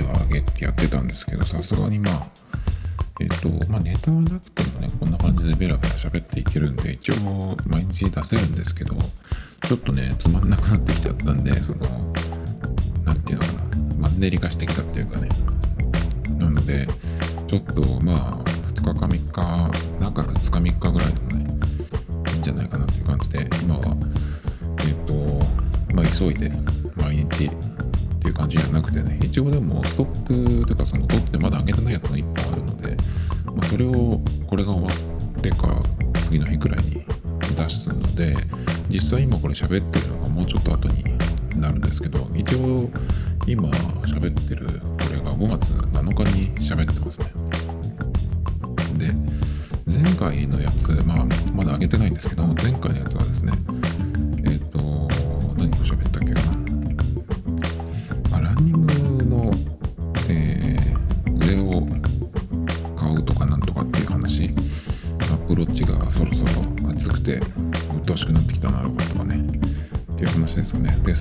ってはやってたんですけど、さすがにまあ、えっと、まあ、ネタはなくてげてないんですけど前回のやつはですねえっ、ー、と何を喋ったっけかな、まあ、ランニングの、えー、上を買うとかなんとかっていう話アップロッチがそろそろ熱くて鬱陶しくなってきたなとかねっていう話ですよね。で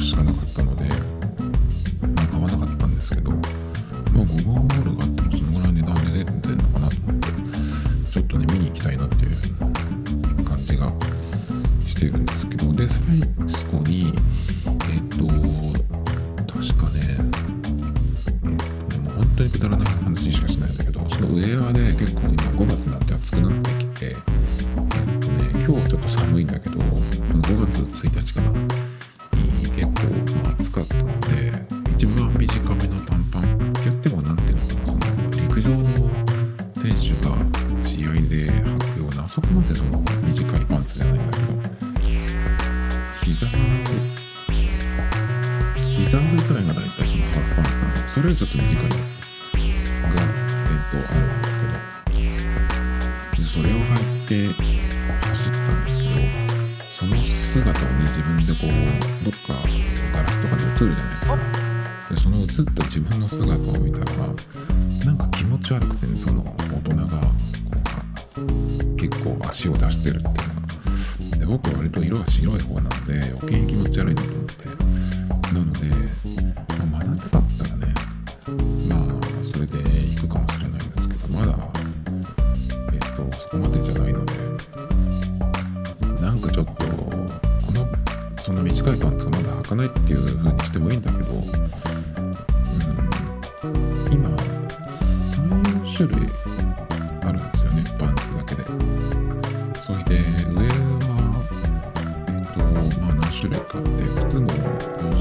しかなかったの高いパンツをまだ履かないっていう風にしてもいいんだけど、うん、今34種類あるんですよねパンツだけで。それで上はえっとまあ何種類かあって靴も4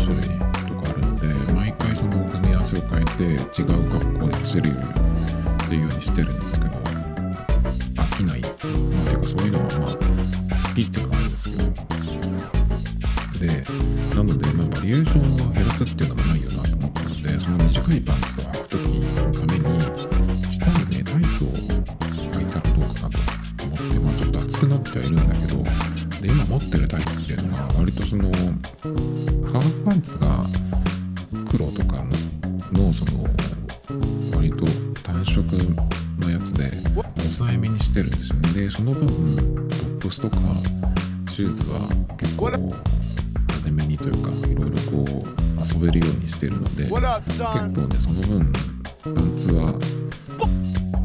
種類とかあるので毎回その組み合わせを変えて違う格好で走るようにその分トップスとかシューズは結構派手めにというかいろいろこう遊べるようにしてるので結構ねその分パンツは、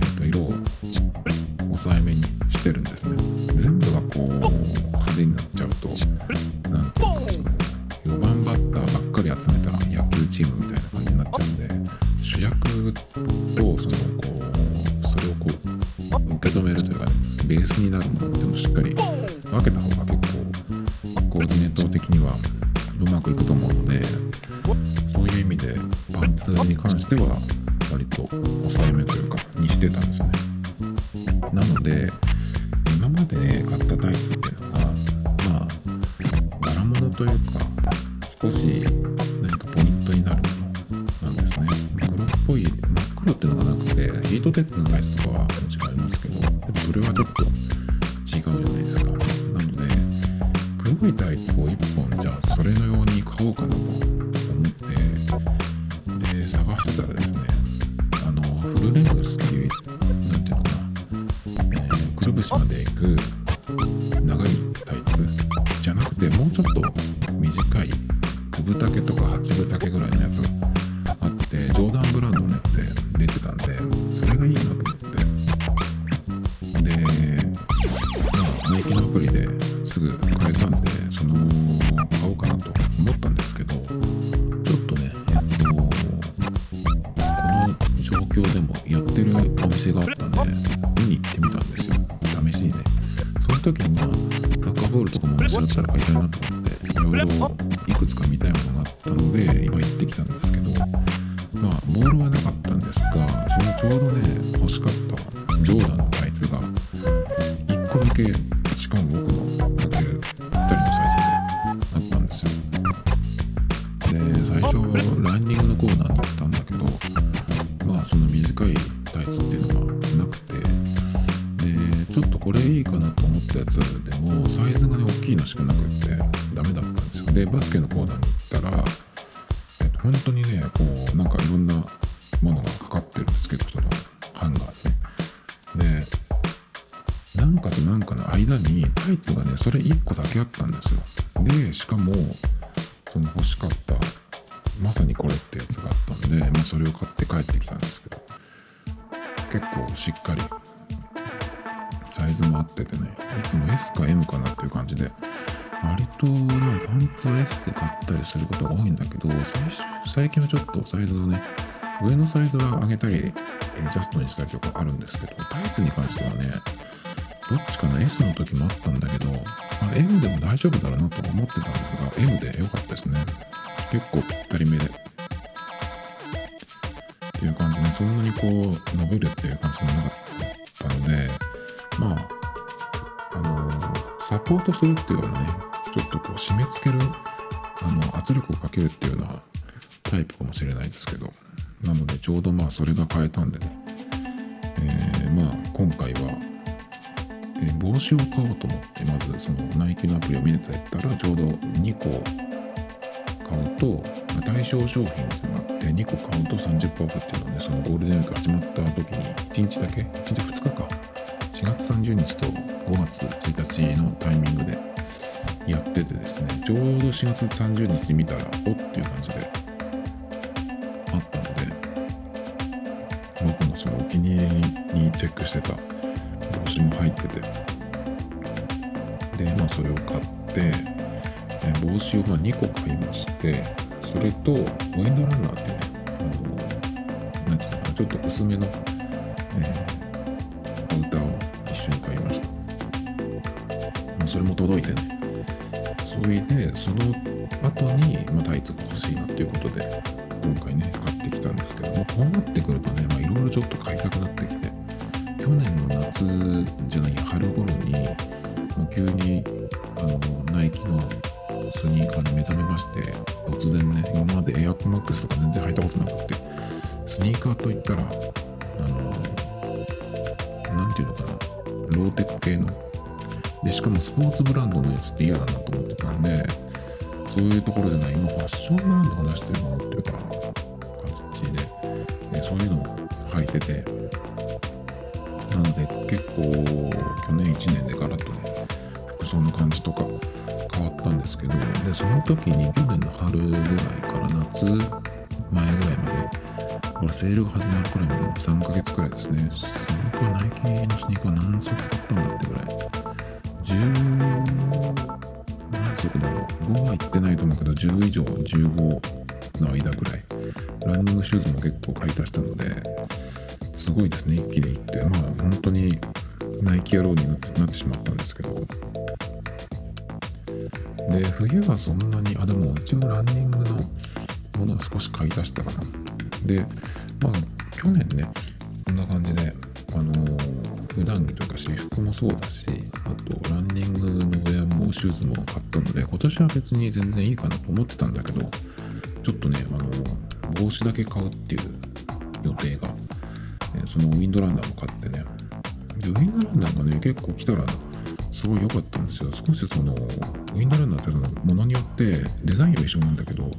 えっと、色を抑えめにしてるんですね。全部がこう派手になっちゃうとなん4番バッターばっかり集めた野球チームみたいな感じになっちゃうんで主役とそのこうそれをこう受け止めるというかベースになるものっていうのをしっかり分けた方が結構コーディネート的にはうまくいくと思うのでそういう意味でパンツに関しては割と抑えめというかにしてたんですね。なのでまあボールはなかったんですがそのちょうどね欲しかったジョーダンのタイツがのサイズは上げたりえジャストにしたりとかあるんですけどタイツに関してはねどっちかな S の時もあったんだけど、まあ、M でも大丈夫だろうなと思ってたんですが M で良かったですね。結構ぴったりめで。っていう感じでそんなにこう伸びるっていう感じもなかったのでまああのサポートするっていうよりねちょっとこう締め付けるあの圧力をかけるっていうようなタイプかもしれないですけど。なのでちょうどまあそれが買えたんでね、えーまあ今回は、えー帽子を買おうと思ってまずそのナイキのアプリを見てたらちょうど2個買うと対象商品っていうのがあって2個買うと30%オフっていうのをねそのゴールデンウィーク始まった時に1日だけ1日2日か。4月30日と5月1日のタイミングでやっててですねちょうど4月30日に見たらおっていう感じで気に入りにチェックしてた帽子も入ってて。でまあそれを買って帽子をまあ2個買いましてそれとウェンドランナーってねあのなんていうのかなちょっと薄めの、えーアウターを一緒に買いました。それも届いてね。それでその後に、まあ、タイツが欲しいなっていうことで今回ね買ってきたんですけどもこうなってくるとねまあいろいろちょっと買いたくなってきて去年の夏じゃない春頃に、ま、急にあのナイキのスニーカーに目覚めまして突然ね今までエアコンマックスとか全然履いたことなくてスニーカーといったらあのなんていうのかなローテック系の。でしかもスポーツブランドのやつって嫌だなと思ってたんでそういうところじゃない今ファッションブランドが出してるの？っていうか感じで。でそういうのを履いてて。なので結構去年1年でガラッとね服装の感じとか変わったんですけどでその時に去年の春ぐらいから夏前ぐらいまでこれセールが始まるくらいまでの3ヶ月くらいですね。スニーカーナイキのスニーカー何足買ったんだってぐらい。10何足だろう。5は行ってないと思うけど10以上15の間ぐらい。ランニングシューズも結構買い足したのですごいですね。一気にいって。まあ本当にナイキ野郎になってなってしまったんですけど。で冬はそんなにあでも一応ランニングのものは少し買い足したかな。でまあ去年ねこんな感じであのー、普段着とか私服もそうだしあとランニングのウェアもシューズも買ったので今年は別に全然いいかなと思ってたんだけどちょっとねあの、帽子だけ買うっていう予定が、えそのウィンドランナーも買ってね。でウィンドランナーがね結構来たらすごい良かったんですよ。少しそのウィンドランナーってものによってデザインは一緒なんだけど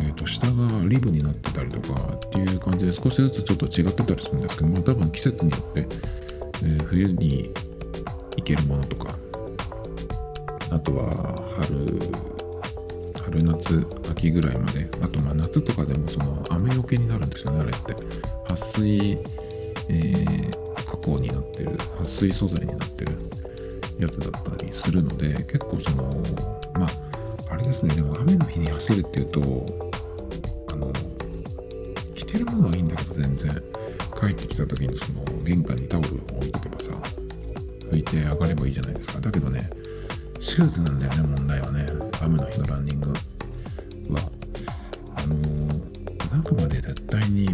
えー、と下がリブになってたりとかっていう感じで少しずつちょっと違ってたりするんですけど、まあ、多分季節によって、え、冬に行けるものとか。あとは春春夏秋ぐらいまで。あとまあ夏とかでもその雨よけになるんですよねあれって。撥水、えー、加工になってる。撥水素材になってる。やつだったりするので結構そのまああれですね。でも雨の日に走るっていうとあの着てるものはいいんだけど全然。帰ってきた時にその玄関にタオルを置いとけばさ拭いて上がればいいじゃないですか。だけどねシューズなんだよね問題はね。雨の日のランニングは。あのー、中まで絶対に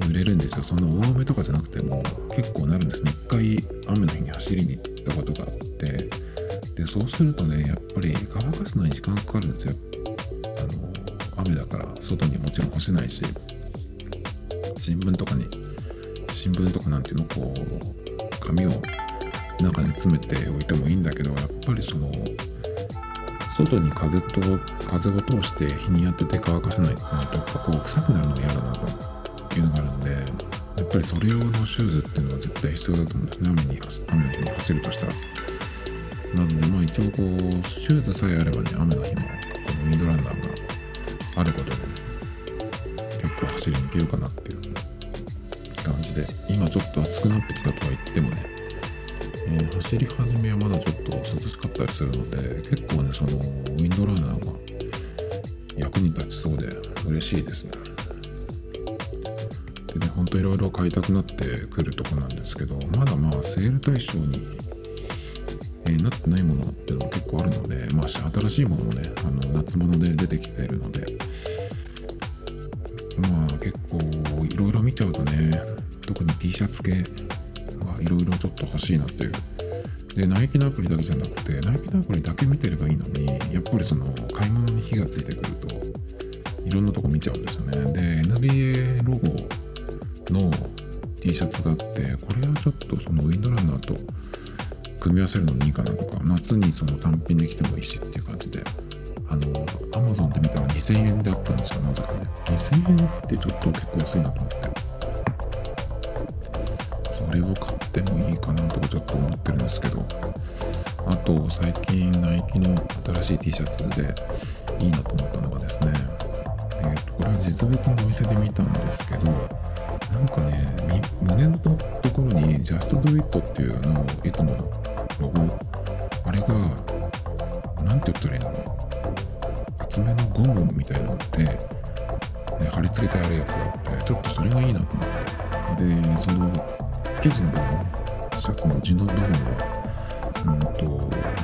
濡れるんですよ。そんな大雨とかじゃなくても結構なるんですね。一回雨の日に走りに行ったことがあって。でそうするとねやっぱり乾かすのに時間かかるんですよ。あの雨だから外にもちろん干せないし新聞とかに新聞とかなんていうのこう紙を中に詰めておいてもいいんだけどやっぱりその外に風と風を通して日に当てて乾かせないとなるとこう臭くなるのが嫌だなと。いうのがあるんでやっぱりそれ用のシューズっていうのは絶対必要だと思うんですね。雨に雨の日に走るとしたら。なのでまあ一応こうシューズさえあればね雨の日もこのウィンドランナーがあることで結構走りに行けるかなっていう感じで今ちょっと暑くなってきたとは言ってもね、えー、走り始めはまだちょっと涼しかったりするので結構ねそのウィンドランナーが役に立ちそうで嬉しいですね。でねほんといろいろ買いたくなってくるとこなんですけどまだまあセール対象に、えー、なってないものっていうのも結構あるのでまあ新しいものもねあの夏物で出てきているのでまあ結構いろいろ見ちゃうとね特に T シャツ系はいろいろちょっと欲しいなっていう。でナイキのアプリだけじゃなくてナイキのアプリだけ見てればいいのにやっぱりその買い物に火がついてくるといろんなとこ見ちゃうんですよね。で NBA ロゴの T シャツがあってこれはちょっとそのウィンドランナーと組み合わせるのもいいかなとか夏にその単品で着てもいいしっていう感じであの Amazon で見たら2000円であったんですよなぜかね。2000円ってちょっと結構安いなと思って。れを買ってもいいかなとかちょっと思ってるんですけど。あと最近ナイキの新しい T シャツでいいなと思ったのがですね。えー、とこれは実物のお店で見たんですけどなんかね胸のところに Just Do It っていうのいつものロゴあれが何て言ったらいいの？厚めのゴムみたいなので、ね、貼り付けてあるやつがあってちょっとそれがいいなと思って。でその生地の部分シャツの地の部分はうん。と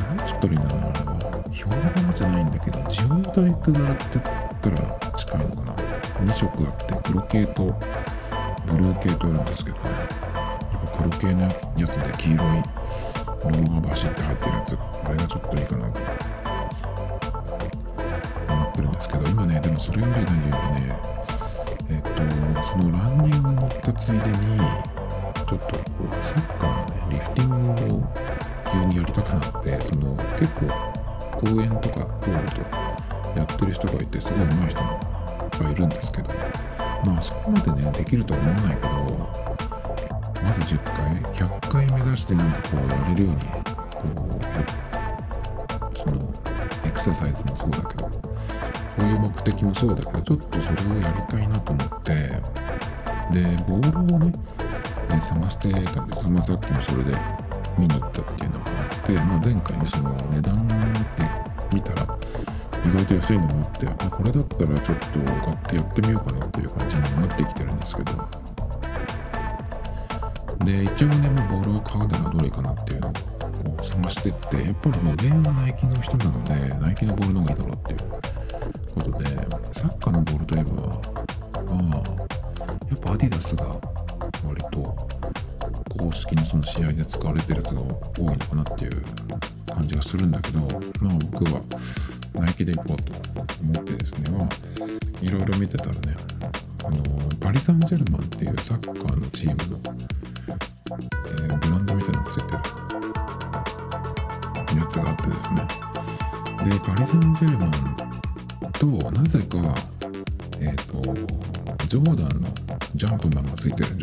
何つったらいいん。だろうなあれは表柄じゃないん。だけどジオントリック柄って言ったら近いのかな2色あって黒系とブルー系とあるん。ですけどねやっぱ黒系のやつで黄色いロゴがバシッて入ってるやつあれがちょっといいかなとってるん。ですけど今ねでもそれより何よりねえっとそのランニング乗ったついでにちょっとサッカーのねリフティングを急にやりたくなってその結構公園とか通るとかやってる人がいてすごい上手い人もいっぱいいるんですけどまあそこまでねできるとは思わないけどまず10回100回目指してなんかこうやれるようにこうそのエクササイズもそうだけどそういう目的もそうだけどちょっとそれをやりたいなと思ってでボールをねね探してたんです、まあ、さっきもそれで見に行ったっていうのがあって、まあ、前回にその値段で見たら意外と安いのもあってあこれだったらちょっと買ってやってみようかなっていう感じになってきてるんですけど。で一応ね、まあ、ボールを買うならどれかなっていうのをこう探してってやっぱりもう上はナイキの人なのでナイキのボールの方がいいだろうっていうことでサッカーのボールといえばやつが多いのかなっていう感じがするんだけどまあ僕はナイキで行こうと思ってですねまあいろいろ見てたらねあのパリ・サンジェルマンっていうサッカーのチームの、えー、ブランドみたいなのがついてるやつがあってですね。でパリ・サンジェルマンとなぜかえっ、ー、とジョーダンのジャンプマンがついてる。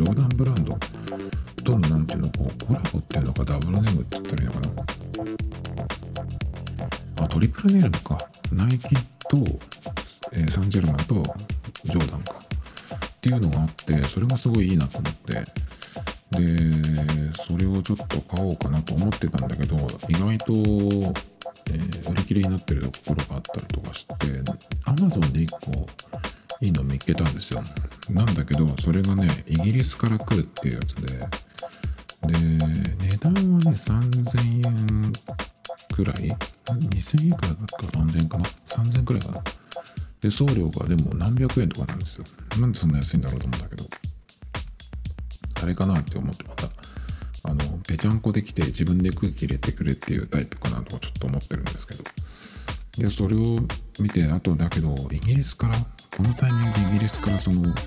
で送料がでも何百円とかなんですよ。なんでそんな安いんだろうと思うんだけど。あれかなって思ってまたあのぺちゃんこできて自分で空気入れてくれっていうタイプかなとかちょっと思ってるんですけど。でそれを見てあとだけどイギリスからこのタイミングでイギリスからそのものが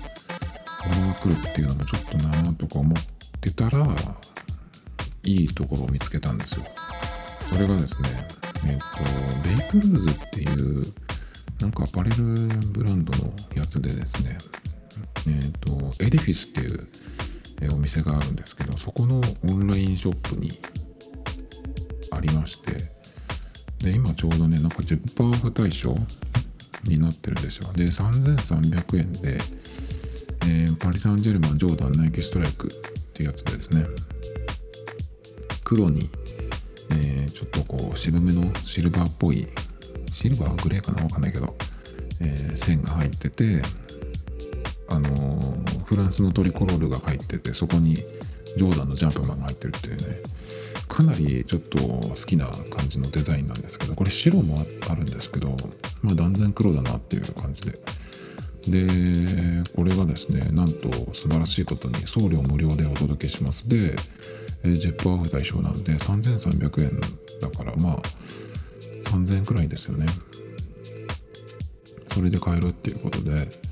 来るっていうのもちょっとなーとか思ってたらいいところを見つけたんですよ。それがですねえっ、とベイクルーズっていうなんかアパレルブランドのやつでですね、えっ、ー、と、エディフィスっていう、お店があるんですけど、そこのオンラインショップにありまして、で、今ちょうどね、なんか10%オフ対象になってるんですよ。で、3300円で、えー、パリ・サンジェルマン・ジョーダン・ナイキ・ストライクっていうやつでですね、黒に、えー、ちょっとこう渋めのシルバーっぽいシルバーグレーかなわかんないけど、えー、線が入っててあのー、フランスのトリコロールが入っててそこにジョーダンのジャンプマンが入ってるっていうねかなりちょっと好きな感じのデザインなんですけどこれ白もあるんですけどまあ断然黒だなっていう感じで。でこれがですねなんと素晴らしいことに送料無料でお届けします。で10%オフ対象なんで3300円だからまあ3000円くらいですよね。それで買えるっていうことで。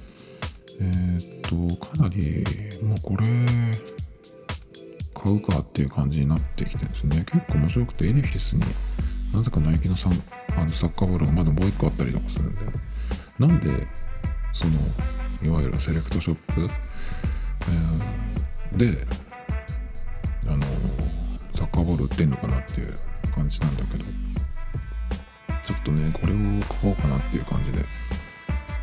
えー、っとかなりもうこれ買うかっていう感じになってきてですね。結構面白くてエディフィスになぜかナイキのサあのサッカーボールがまだもう一個あったりとかするんで。なんでそのいわゆるセレクトショップ、えー、であのサッカーボール売ってんのかなっていう感じなんだけど。ちょっとねこれを買おうかなっていう感じで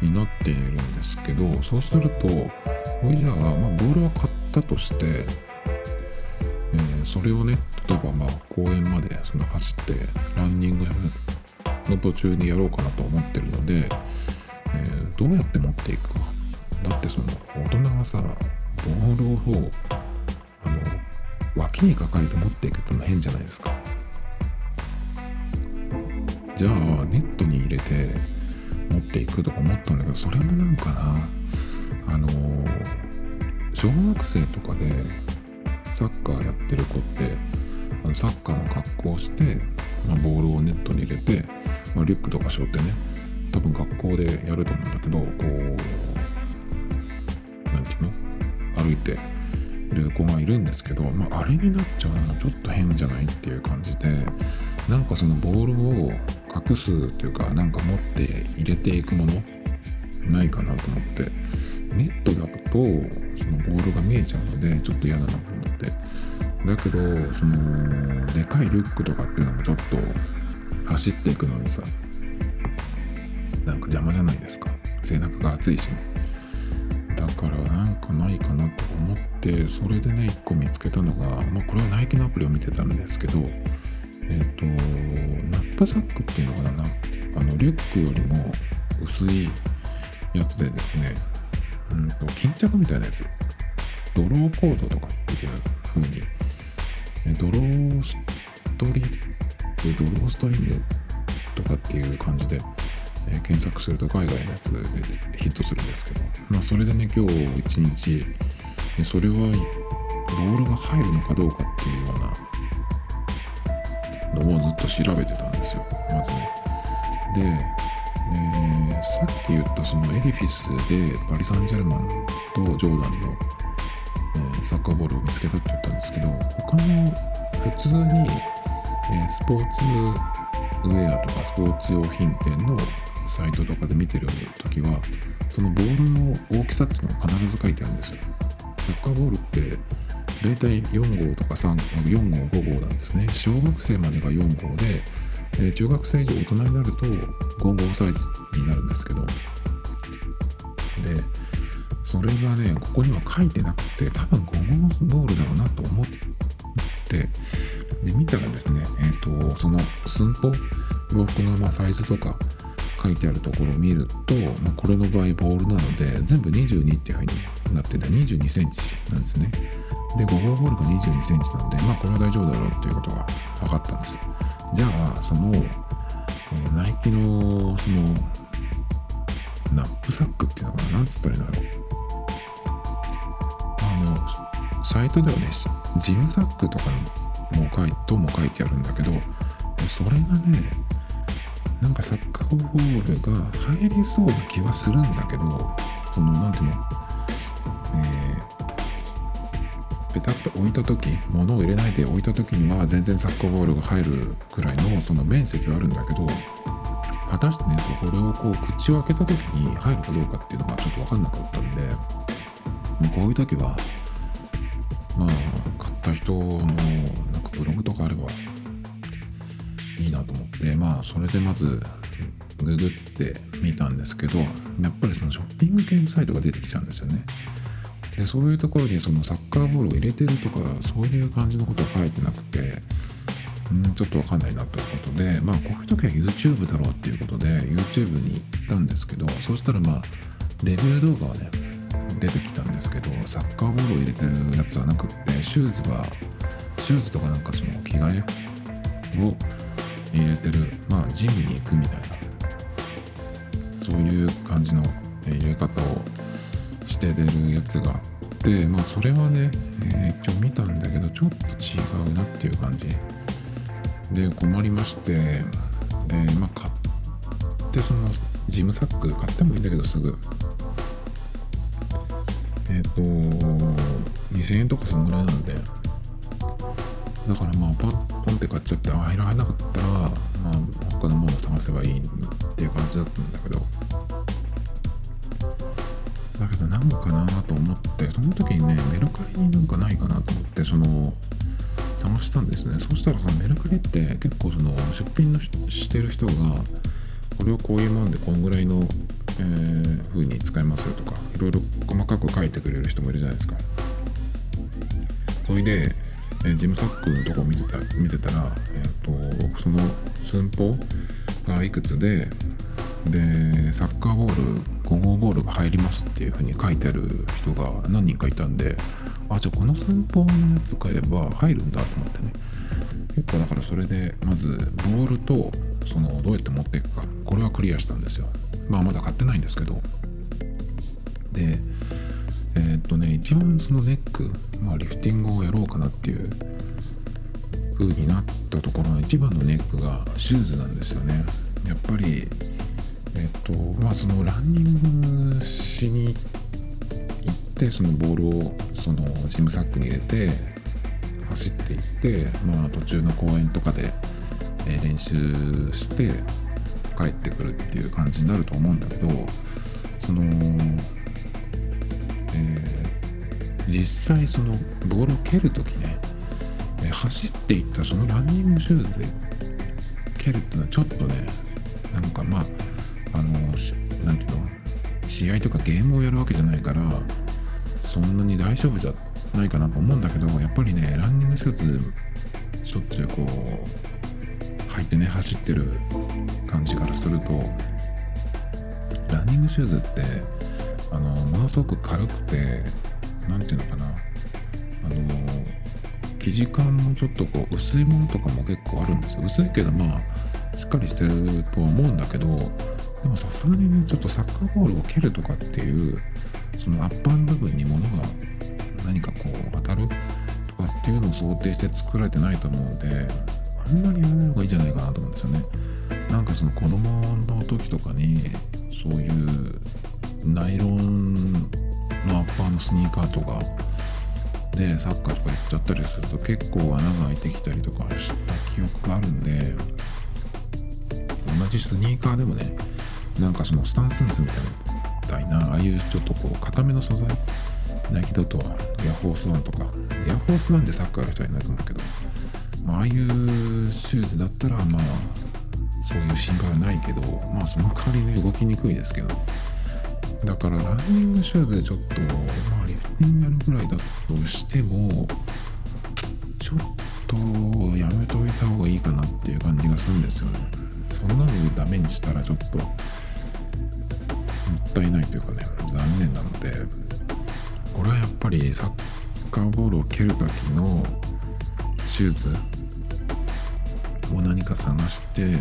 になっているんですけどそうするとほいじゃあ、まあ、ボールは買ったとして、えー、それをね例えばまあ公園までその走ってランニングの途中にやろうかなと思ってるので、えー、どうやって持っていくかだってその大人がさボールをあの脇に抱えて持っていくっての変じゃないですか。じゃあネットに入れて持っていくとか思ったんだけどそれもなんかなあの小学生とかでサッカーやってる子ってあのサッカーの格好をして、まあ、ボールをネットに入れて、まあ、リュックとか背負ってね多分学校でやると思うんだけどこう何て言うの？歩いてる子がいるんですけど、まあ、あれになっちゃうのもちょっと変じゃない？っていう感じでなんかそのボールを隠すというかなんか持って入れていくもの？ないかなと思って。ネットだとそのボールが見えちゃうのでちょっと嫌だなと思って。だけどそのでかいリュックとかっていうのもちょっと走っていくのにさなんか邪魔じゃないですか。背中が熱いしね。だからなんかないかなと思ってそれでね1個見つけたのがまあこれはナイキのアプリを見てたんですけどえっ、ー、とナップサックっていうのかなあのリュックよりも薄いやつでですねうんと巾着みたいなやつ。ドローコードとかっていう風に、ドローストリップ、ドローストリングとかっていう感じで、え検索すると海外のやつでヒットするんですけど、まあそれでね、今日一日、それはボールが入るのかどうかっていうようなのをずっと調べてたんですよ、まずね。で、えさっき言ったそのエディフィスでパリ・サンジェルマンとジョーダンの、えー、サッカーボールを見つけたって言ったんですけど他の普通に、えー、スポーツウェアとかスポーツ用品店のサイトとかで見てる時はそのボールの大きさっていうのが必ず書いてあるんですよサッカーボールって大体4号とか3号4号5号なんですね。小学生までが4号で、えー、中学生以上大人になると5号サイズになるんですけど。でそれがねここには書いてなくて多分5号ボールだろうなと思ってで見たらですねえっ、ー、とその寸法洋服のまサイズとか書いてあるところを見ると、まあ、これの場合ボールなので全部22っていう風になってて22センチなんですね。で5号ボールが22センチなんでまあこれは大丈夫だろうっていうことが分かったんですよ。じゃあその、えー、ナイキのそのナップサックっていうのかななんつったらいいんだろう。あのサイトではねジムサックとかも書いとも書いてあるんだけどそれがねなんかサッカーボールが入りそうな気はするんだけどその何ていうのえー、ペタッと置いた時物を入れないで置いた時には全然サッカーボールが入るくらいのその面積はあるんだけど果たしてねそれをこう口を開けた時に入るかどうかっていうのがちょっと分かんなかったんでこういう時はまあ買った人のなんかブログとかあればいいなと思ってまあそれでまずググってみたんですけどやっぱりそのショッピング系のサイトが出てきちゃうんですよね。でそういうところにそのサッカーボールを入れてるとかそういう感じのことは書いてなくてうんちょっとわかんないなということでまあこういう時は YouTube だろうっていうことで YouTube に行ったんですけどそうしたらまあレビュー動画はね出てきたんですけどサッカーボールを入れてるやつはなくってシューズはシューズとかなんかその着替えを入れてるまあジムに行くみたいなそういう感じの入れ方をして出るやつが。あってまあそれはね、えー、一応見たんだけどちょっと違うなっていう感じ。で困りまして。でまあ買ってそのジムサック買ってもいいんだけどすぐ。えっ、ー、と2000円とかそんぐらいなんで。だからまあパッポンって買っちゃってああいらなかったらまあ他のものを探せばいいっていう感じだったんだけど。だけどなんかなと思ってその時にねメルカリになんかないかなと思ってその探したんですね。そしたらさメルカリって結構その出品のしてる人がこれをこういうもんでこんぐらいの、えー、風に使いますよとかいろいろ細かく書いてくれる人もいるじゃないですか。それでえジムサックのとこ見てた見てたら、えーと、その寸法がいくつででサッカーボール5号ボールが入りますっていう風に書いてある人が何人かいたんであじゃあこの寸法のやつ買えば入るんだと思ってね。結構だからそれでまずボールとそのどうやって持っていくかこれはクリアしたんですよ。まあまだ買ってないんですけど。でえー、っとね一番そのネック、まあ、リフティングをやろうかなっていう風になったところの一番のネックがシューズなんですよね。やっぱりえっとまあそのランニングしに行ってそのボールをそのジムサックに入れて走っていってまあ途中の公園とかで、え練習して帰ってくるっていう感じになると思うんだけどそのえー、実際そのボールを蹴る時ね、走っていったそのランニングシューズで蹴るっていうのはちょっとねなんかまああの何ていうの試合とかゲームをやるわけじゃないからそんなに大丈夫じゃないかなと思うんだけどやっぱりねランニングシューズしょっちゅうこう履いてね走ってる感じからするとランニングシューズってあのものすごく軽くて何ていうのかなあの生地感もちょっとこう薄いものとかも結構あるんですよ。薄いけどまあしっかりしてるとは思うんだけどでもさすがにねちょっとサッカーボールを蹴るとかっていうそのアッパーの部分に物が何かこう当たるとかっていうのを想定して作られてないと思うのであんまりやらない方がいいんじゃないかなと思うんですよね。なんかその子供の時とかにそういうナイロンのアッパーのスニーカーとかでサッカーとか行っちゃったりすると結構穴が開いてきたりとかした記憶があるんで同じスニーカーでもねなんかそのスタンスミスみたいなああいうちょっとこう固めの素材ナイキだとはエアフォースワンとかエアフォースワンでサッカーやる人はいないと思うけど、まあ、ああいうシューズだったらまあそういう心配はないけどまあその代わりで動きにくいですけどだからランニングシューズでちょっと、まあ、リフティングやるぐらいだとしてもちょっとやめといた方がいいかなっていう感じがするんですよね。そんなのダメにしたらちょっとったいないというかね残念なのでこれはやっぱりサッカーボールを蹴る時のシューズを何か探して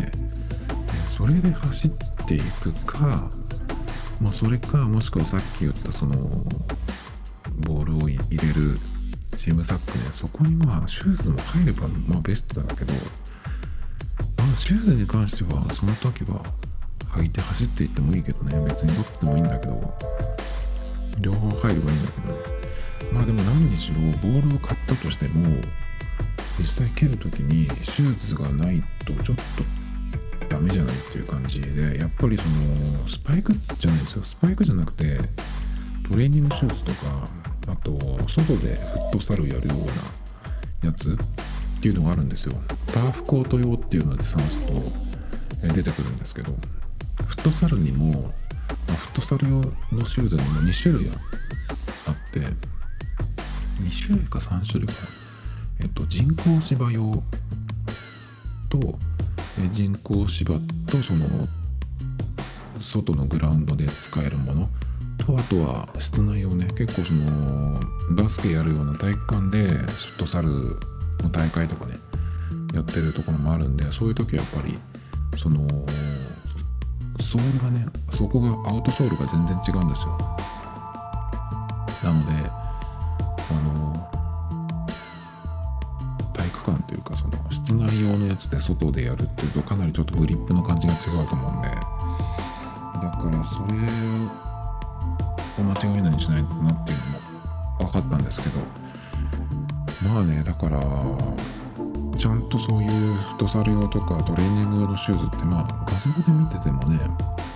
それで走っていくかまあ、それかもしくはさっき言ったそのボールを入れるチームサックねそこにまあシューズも入ればまあベストだけど、まあ、シューズに関してはその時は履いて走っていってもいいけどね。別にどっちでもいいんだけど。両方入ればいいんだけどね。まあでも何にしろボールを買ったとしても実際蹴る時にシューズがないとちょっとダメじゃないっていう感じでやっぱりそのスパイクじゃないですよ。スパイクじゃなくてトレーニングシューズとかあと外でフットサルやるようなやつっていうのがあるんですよ。ターフコート用っていうので探すと出てくるんですけど。ットサルにも、まあ、フットサル用のシューズにも2種類あって2種類か3種類か。えっと人工芝用と人工芝とその外のグラウンドで使えるものとあとは室内をね。結構そのバスケやるような体育館でフットサルの大会とかねやってるところもあるんでそういう時はやっぱりそのソールがねそこがアウトソールが全然違うんですよ。なのであの体育館というかその室内用のやつで外でやるっていうとかなりちょっとグリップの感じが違うと思うんで。だからそれを間違いないにしないとなっていうのも分かったんですけど。まあねだからちゃんとそういうフットサル用とかトレーニング用のシューズってまあ画像で見ててもね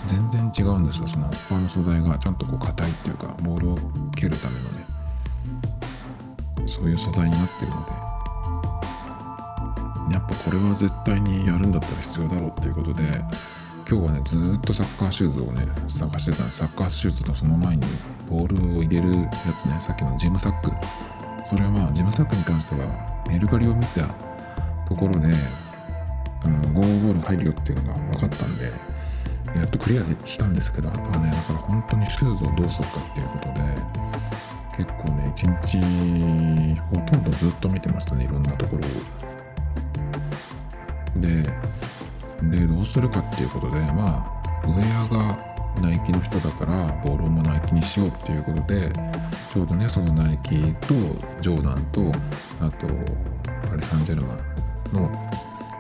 全然違うんですよ。その他の素材がちゃんとこう硬いっていうかボールを蹴るためのねそういう素材になってるので。やっぱこれは絶対にやるんだったら必要だろうっていうことで今日はねずっとサッカーシューズをね探してたんでサッカーシューズとその前にボールを入れるやつねさっきのジムサック。それはまあジムサックに関してはメルカリを見たところであのゴーゴール入るよっていうのが分かったんでやっとクリアしたんですけどあとはねだから本当にシューズをどうするかっていうことで結構ね一日ほとんどずっと見てましたねいろんなところを。ででどうするかっていうことでまあウェアがナイキの人だからボールもナイキにしようっていうことでちょうどねそのナイキとジョーダンとあとパリ・サンジェルマンの、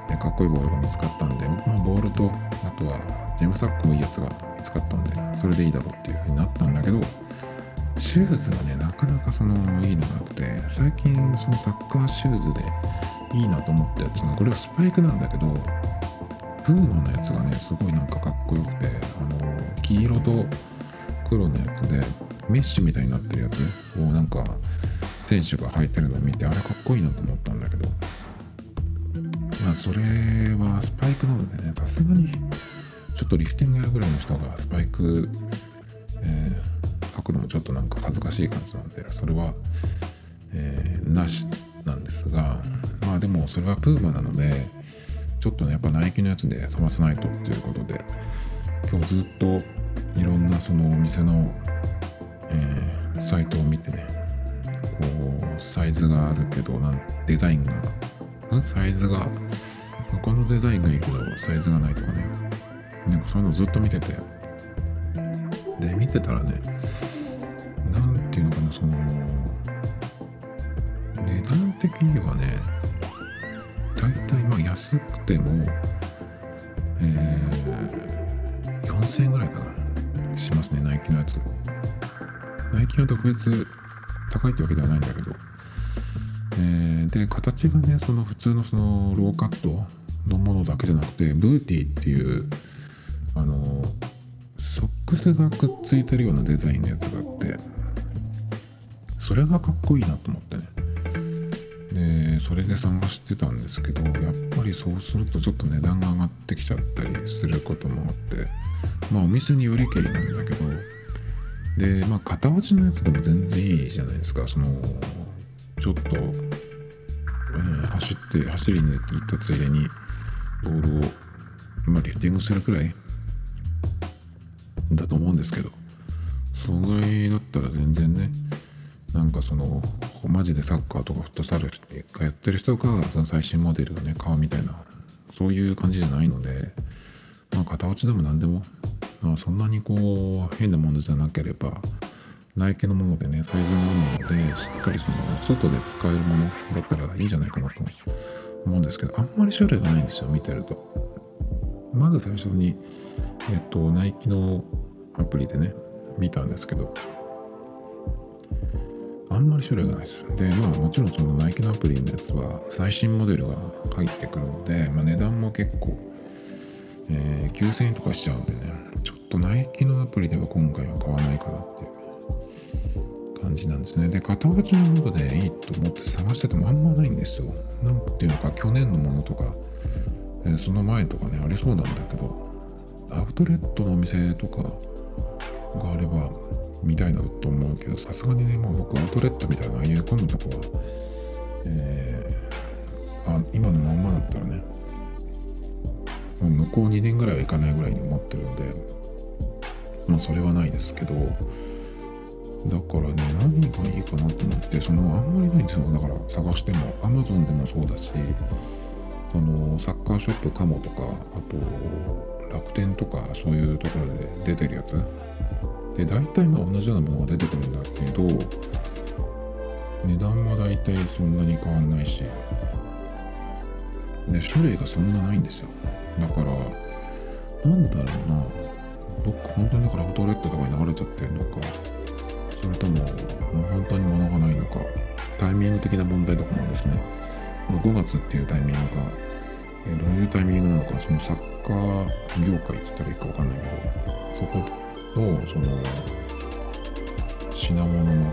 ね、かっこいいボールが見つかったんで僕もボールとあとはジェムサックもいいやつが見つかったんでそれでいいだろうっていう風になったんだけどシューズがねなかなかそのいいのがなくて最近そのサッカーシューズでいいなと思ったやつがこれはスパイクなんだけどプーマのやつがねすごいなんかかっこよくてあの黄色と黒のやつでメッシュみたいになってるやつをなんか選手が履いてるのを見てあれかっこいいなと思ったんだけどまあそれはスパイクなのでねさすがにちょっとリフティングやるぐらいの人がスパイク、えー、履くのもちょっとなんか恥ずかしい感じなんでそれは、えー、なしなんですがまあでもそれはプーマなのでちょっとねやっぱナイキのやつで探さないとっていうことで今日ずっといろんなそのお店の、えー、サイトを見てねこうサイズがあるけどなんデザインがサイズがこのデザインがいいけどサイズがないとかね。なんかそういうのずっと見てて。で見てたらねなんていうのかなその値段的にはねだいたいまあ安くてもえー、4000円ぐらいかな。しますねナイキのやつ。ナイキは特別高いってわけではないんだけど、えー、で形がねその普通のそのローカットのものだけじゃなくてブーティーっていうあのソックスがくっついてるようなデザインのやつがあってそれがかっこいいなと思ってね。でそれで探してたんですけどやっぱりそうするとちょっと値段が上がってきちゃったりすることもあってまあお店によりけりなんだけどでまあ片落ちのやつでも全然いいじゃないですか。そのちょっと、うん、走って走りに行ったついでに。ボールを、まあ、リフティングするくらいだと思うんですけどそのぐらいだったら全然ねなんかそのマジでサッカーとかフットサルがやってる人がその最新モデルをね買うみたいなそういう感じじゃないのでまあ片落ちでも何でもまあ、そんなにこう変なものじゃなければナイキのものでねサイズのものでしっかりその外で使えるものだったらいいんじゃないかなと思うんですけどあんまり種類がないんですよ見てるとまず最初にえっとナイキのアプリでね見たんですけどあんまり種類がないです。で、まあもちろんそのナイキのアプリのやつは最新モデルが入ってくるので、まあ、値段も結構、えー、9000円とかしちゃうんでねちょっ、とナイキのアプリでは今回は買わないかなっていう感じなんですね。で、片落ちのものでいいと思って探しててもあんまないんですよ。なんていうのか、去年のものとか、えー、その前とかね、ありそうなんだけど、アウトレットのお店とかがあれば見たいなと思うけど、さすがにね、もう僕アウトレットみたいなああいう込むとこは、えー、あ今のまんまだったらね、もう向こう2年ぐらいは行かないぐらいに思ってるんで、まあそれはないですけどだからね何がいいかなと思ってそのあんまりないんですよ。だから探しても Amazon でもそうだしそのサッカーショップかもとかあと楽天とかそういうところで出てるやつ。で大体まあ同じようなものが出てくるんだけど値段は大体そんなに変わんないしで種類がそんなないんですよ。だからなんだろうな。どっか本当にだからフォトレットとかに流れちゃってるのかそれとももう本当に物がないのかタイミング的な問題とかもあるしね。5月っていうタイミングが、えどういうタイミングなのかそのサッカー業界って言ったらいいか分かんないけどそこのその品物の、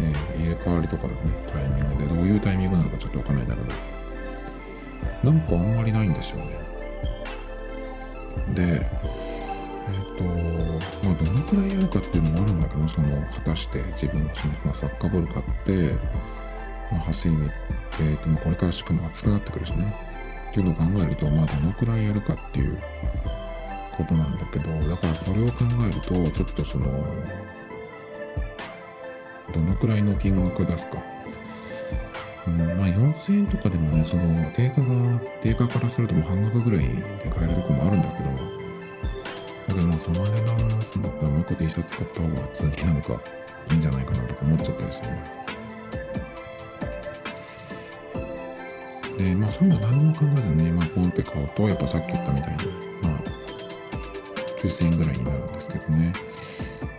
え、入れ替わりとかのねタイミングでどういうタイミングなのかちょっと分かんないんだけど。なんかあんまりないんですよね。でえっ、ー、とまあどのくらいやるかっていうのもあるんだけどその果たして自分がその、まあ、サッカーボール買って、まあ、走りに行ってでもこれからしかも暑くなってくるしね。っていうのを考えるとまあどのくらいやるかっていうことなんだけどだからそれを考えるとちょっとそのどのくらいの金額出すか。うん、まあ4000円とかでもね、その定価が、定価からするとも半額ぐらいで買えるとこもあるんだけど、だけどまあその値段をすんだったらもう一個 T シャツ買った方が普通になんかいいんじゃないかなとか思っちゃったりする。でまあそういうの何も考えずにね、まあ、ポンって買うとやっぱさっき言ったみたいにまあ9000円ぐらいになるんですけどね。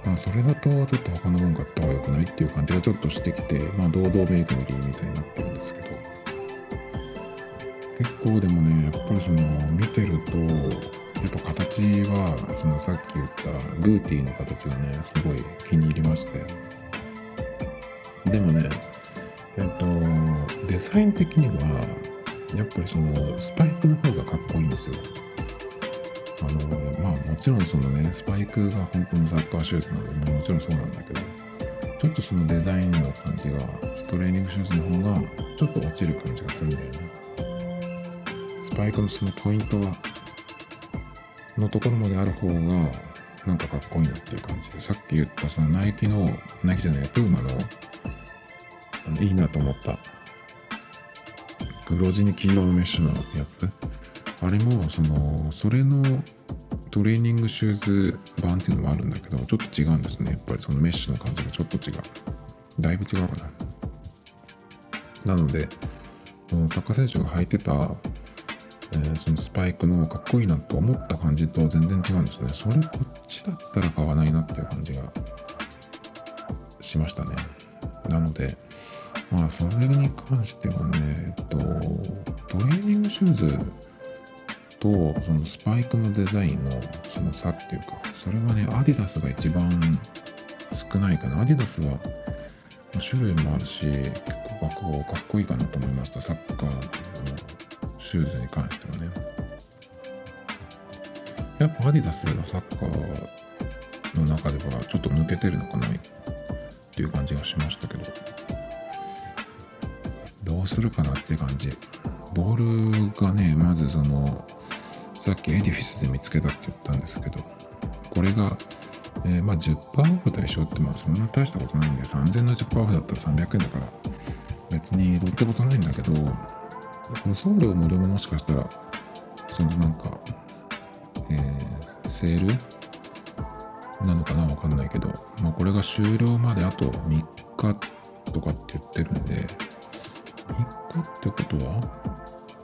まあそれだとちょっと他のもの買った方が良くないっていう感じがちょっとしてきてまあ堂々メイクの理由みたいになってるんですけど。結構でもねやっぱりその見てるとやっぱ形はそのさっき言ったルーティーの形がねすごい気に入りまして。でもねえっとデザイン的にはやっぱりそのスパイクの方がかっこいいんですよ。あのまあもちろんそのねスパイクが本当のサッカーシューズなんでもちろんそうなんだけどちょっとそのデザインの感じがストレーニングシューズの方がちょっと落ちる感じがするんだよね。スパイクのそのポイントはのところまである方がなんかかっこいいなっていう感じでさっき言ったそのナイキのナイキじゃないプーマのいいなと思った。黒地に黄色のメッシュのやつ？あれもそのそれのトレーニングシューズ版っていうのもあるんだけどちょっと違うんですね。やっぱりそのメッシュの感じがちょっと違う。だいぶ違うかな。なのでそのサッカー選手が履いてた、そのスパイクのかっこいいなと思った感じと全然違うんですね。それこっちだったら買わないなっていう感じがしましたね。なのでまあそれに関してはねえっとトレーニングシューズとそのスパイクのデザインのその差っていうかそれはねアディダスが一番少ないかな。アディダスは種類もあるし結構かっこいいかなと思いました。サッカーのシューズに関してはね。やっぱアディダスがサッカーの中ではちょっと抜けてるのかなっていう感じがしましたけど。どうするかなって感じ。ボールがねまずそのさっきエディフィスで見つけたって言ったんですけど、これが、えー、まあ10%オフ対象ってまあそんな大したことないんで、3000の10%オフだったら300円だから、別にどうってことないんだけど、この送料無料ももしかしたら、そのなんか、えー、セールなのかなわかんないけど、まあこれが終了まであと3日とかって言ってるんで、3日ってことは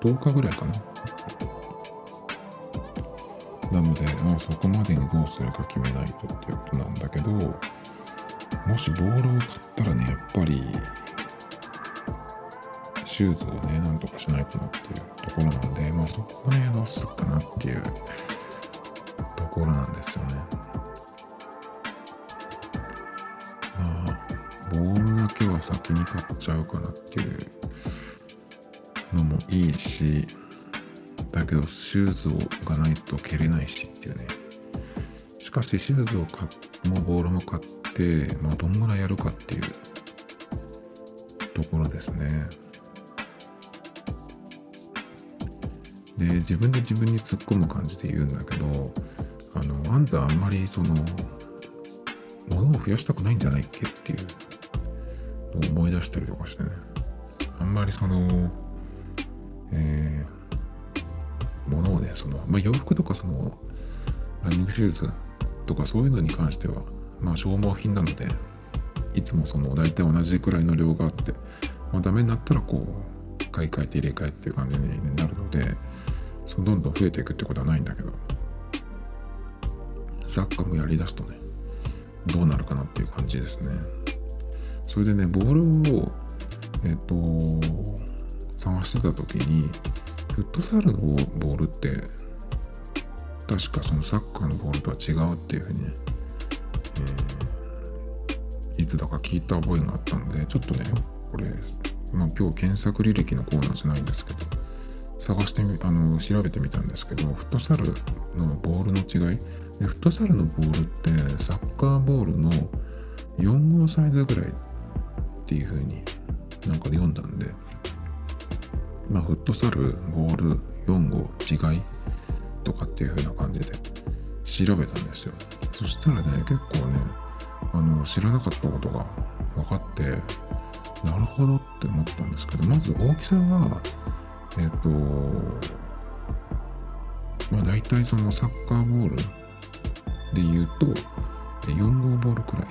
10日ぐらいかな。なので、まあ、そこまでにどうするか決めないとっていうことなんだけど、もしボールを買ったらね、やっぱり、シューズをね、なんとかしないとなっていうところなんで、まあそこね、どうするかなっていうところなんですよね。まあ、ボールだけは先に買っちゃうかなっていうのもいいし、だけどシューズをがないと蹴れないしっていうねしかしシューズを買っもボールも買って、まあ、どんぐらいやるかっていうところですねで自分で自分に突っ込む感じで言うんだけどあのあんたあんまりその物を増やしたくないんじゃないっけっていうのを思い出したりとかしてね。あんまりそのえーものをね、その、まあ、洋服とかその、ランニングシューズとかそういうのに関しては、まあ、消耗品なので、いつもその、大体同じくらいの量があって、まあ、ダメになったらこう、買い替えて入れ替えっていう感じになるので、そのどんどん増えていくってことはないんだけど、サッカーもやりだすとね、どうなるかなっていう感じですね。それでね、ボールを、えっ、と、探してた時に、フットサルのボールって確かそのサッカーのボールとは違うっていうふうにね、えー、いつだか聞いた覚えがあったのでちょっとねこれ、まあ、今日検索履歴のコーナーじゃないんですけど探してみあの調べてみたんですけどフットサルのボールの違いでフットサルのボールってサッカーボールの4号サイズぐらいっていう風になんかで読んだんでまあ、フットサル、ボール、4号、違いとかっていう風な感じで調べたんですよ。そしたらね、結構ね、あの、知らなかったことが分かって、なるほどって思ったんですけど、まず大きさは、えっ、ー、と、まあ大体そのサッカーボールで言うと、4号ボールくらい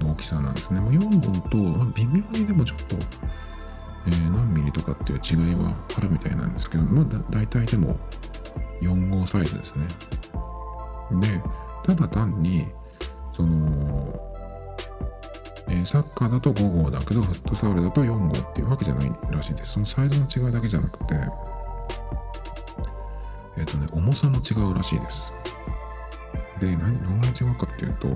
の大きさなんですね。まあ、4号と、ま、微妙にでもちょっとえー、何ミリとかっていう違いはあるみたいなんですけど、まあだ大体でも4号サイズですね。で、ただ単に、その、え、サッカーだと5号だけど、フットサルだと4号っていうわけじゃないらしいです。そのサイズの違いだけじゃなくて、えっ、とね、重さも違うらしいです。で、何、どんな違うかっていうと、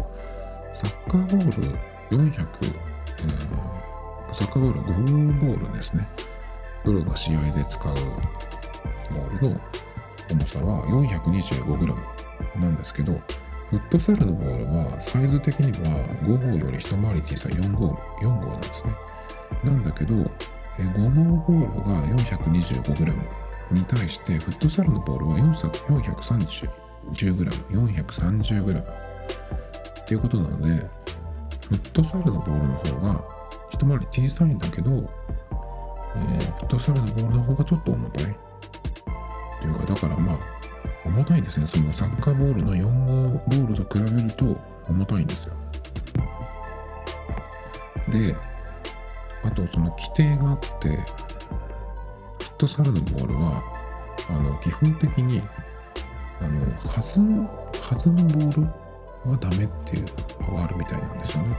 サッカーボール400、えーサッカーボール、ゴーボールですね。プロが試合で使うボールの重さは 425g なんですけど、フットサルのボールはサイズ的には5号より一回り小さい4号 ,4 号なんですね。なんだけど、5号ボールが 425g に対して、フットサルのボールは 430g、430g っていうことなので、フットサルのボールの方が一回り小さいんだけど、えー、フットサルのボールの方がちょっと重たい。というか、だからまあ、重たいですね。そのサッカーボールの4号ボールと比べると重たいんですよ。で、あとその規定があって、フットサルのボールは、あの、基本的に、あの、弾む、弾むボールはダメっていうのがあるみたいなんですよね。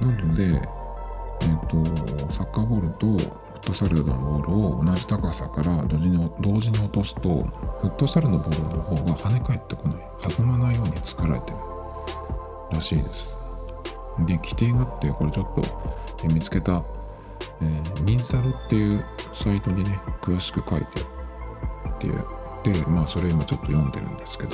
なので、えっ、ー、と、サッカーボールとットサルのボールを同じ高さから同時に同時に落とすと、フットサルのボールの方が跳ね返ってこない、弾まないように作られてるらしいです。で、規定があって、これちょっと見つけた、えー、ミンサルっていうサイトにね、詳しく書いてっていう、で、まあそれ今ちょっと読んでるんですけど、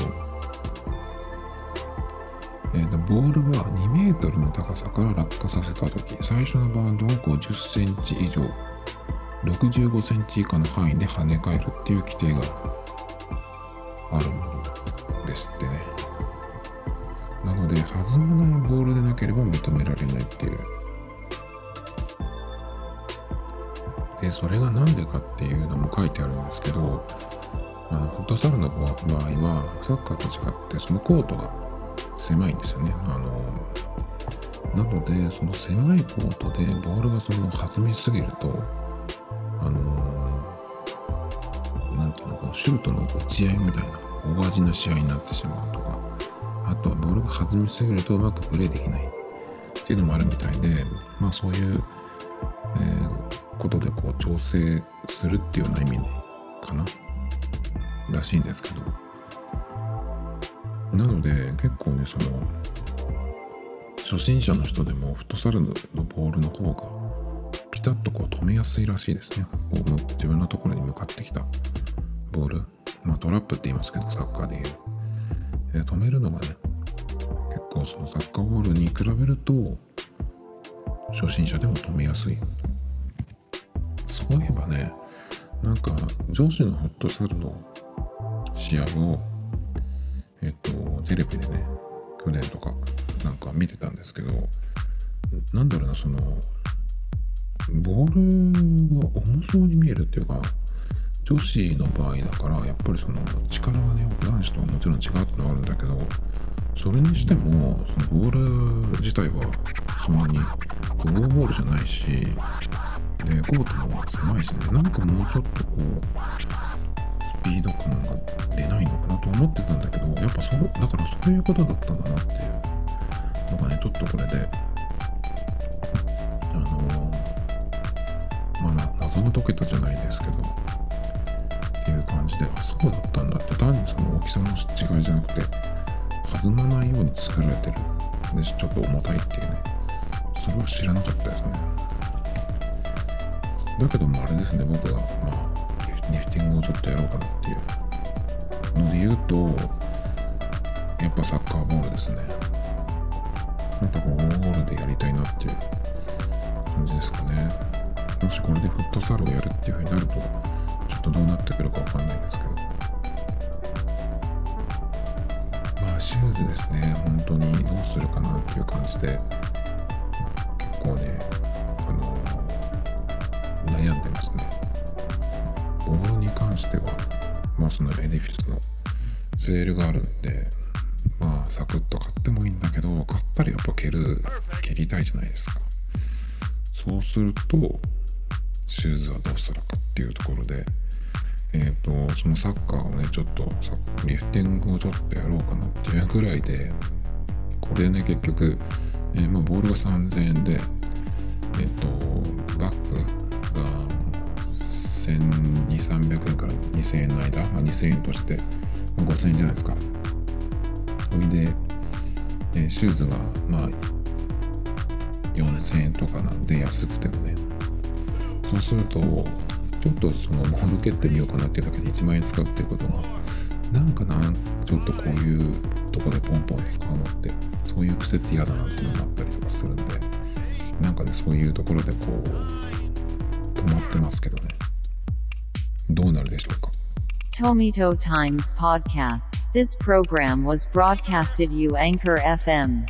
えー、とボールは2メートルの高さから落下させた時最初のバウンドは50センチ以上65センチ以下の範囲で跳ね返るっていう規定があるんですってねなので弾まないボールでなければ認められないっていうでそれが何でかっていうのも書いてあるんですけどあのフットサルの場合はサッカーと違ってそのコートが狭いんですよね。あのなので、その狭いコートでボールがその弾みすぎると、あのなんていうの、このシュートの打ち合いみたいな大味な試合になってしまうとか、あとはボールが弾みすぎるとうまくプレーできないっていうのもあるみたいで、まあそういう、えー、ことでこう調整するっていうような意味かならしいんですけど、なので結構ねその初心者の人でもフットサルのボールの方がピタッとこう止めやすいらしいですね。こう自分のところに向かってきた。ボール。まあトラップって言いますけどサッカーでいう、え、止めるのがね結構そのサッカーボールに比べると初心者でも止めやすい。そういえばねなんか上司のフットサルの試合をえっと、テレビでね、去年とかなんか見てたんですけど、なんだろうな、その、ボールが重そうに見えるっていうか、女子の場合だから、やっぱりその力がね、男子とはもちろん違うってのはあるんだけど、それにしても、そのボール自体はそんなにゴーボールじゃないし、で、コートも狭いしね、なんかもうちょっとこう、スピード感が出ないのかなと思ってたんだけどやっぱそうだからそういうことだったんだなっていうのがねちょっとこれであの、まあ謎が解けたじゃないですけどっていう感じであそうだったんだって単にその大きさの違いじゃなくて弾まないように作られてる。でちょっと重たいっていうね。それを知らなかったですね。だけどもあれですね。僕はまあリフティングをちょっとやろうかなっていう。ので言うとやっぱサッカーボールですね。なんかこうボールでやりたいなっていう感じですかね。もしこれでフットサルをやるっていう風になるとちょっとどうなってくるかわかんないんですけど。まあシューズですね。本当にどうするかなっていう感じで結構ねあの悩んでますね。ボールに関しては、まあそのエディフィスのセールがあるんで、まあサクッと買ってもいいんだけど、買ったらやっぱ蹴る、蹴りたいじゃないですか。そうすると、シューズはどうしたらかっていうところで、えっ、ー、と、そのサッカーをね、ちょっとリフティングをちょっとやろうかなっていうぐらいで、これね、結局、えー、まあ、ボールが3000円で、えっ、ー、と、バッグが1200円から2000円の間、まあ、2000円として、まあ、5000円じゃないですか。それで、え、シューズがまあ4000円とかなんで安くてもね。そうすると、ちょっとそのモール蹴ってみようかなっていうだけで1万円使うっていうことが、なんかな、ちょっとこういうとこでポンポン使うのって、そういう癖って嫌だなっていうのがあったりとかするんで、なんかね、そういうところでこう、止まってますけどね。どうなるでしょうか？Tomito Times Podcast. This program was broadcasted you Anchor FM.